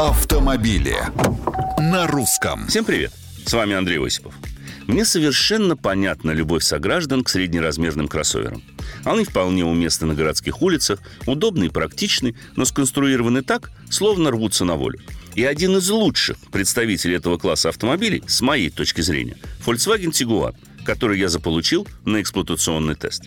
автомобили на русском. Всем привет! С вами Андрей Осипов. Мне совершенно понятна любовь сограждан к среднеразмерным кроссоверам. Они вполне уместны на городских улицах, удобны и практичны, но сконструированы так, словно рвутся на волю. И один из лучших представителей этого класса автомобилей, с моей точки зрения, Volkswagen Tiguan – который я заполучил на эксплуатационный тест.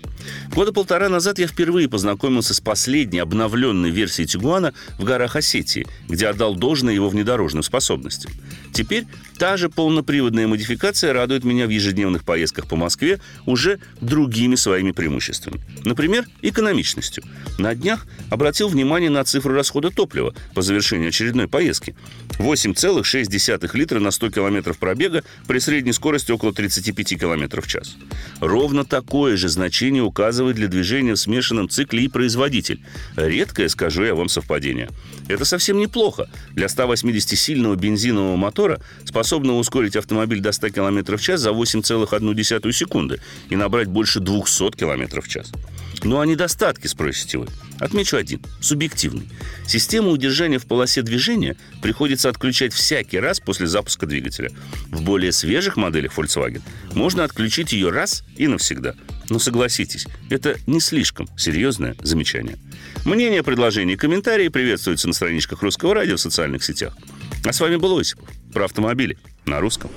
Года полтора назад я впервые познакомился с последней обновленной версией Тигуана в горах Осетии, где отдал должное его внедорожным способностям. Теперь та же полноприводная модификация радует меня в ежедневных поездках по Москве уже другими своими преимуществами. Например, экономичностью. На днях обратил внимание на цифру расхода топлива по завершении очередной поездки. 8,6 литра на 100 километров пробега при средней скорости около 35 км в час. Ровно такое же значение указывает для движения в смешанном цикле и производитель. Редкое, скажу я вам, совпадение. Это совсем неплохо. Для 180-сильного бензинового мотора, способного ускорить автомобиль до 100 км в час за 8,1 секунды и набрать больше 200 км в час. Ну а недостатки, спросите вы? Отмечу один – субъективный. Систему удержания в полосе движения приходится отключать всякий раз после запуска двигателя. В более свежих моделях Volkswagen можно отключить ее раз и навсегда. Но согласитесь, это не слишком серьезное замечание. Мнения, предложения и комментарии приветствуются на страничках Русского радио в социальных сетях. А с вами был Осипов про автомобили на русском.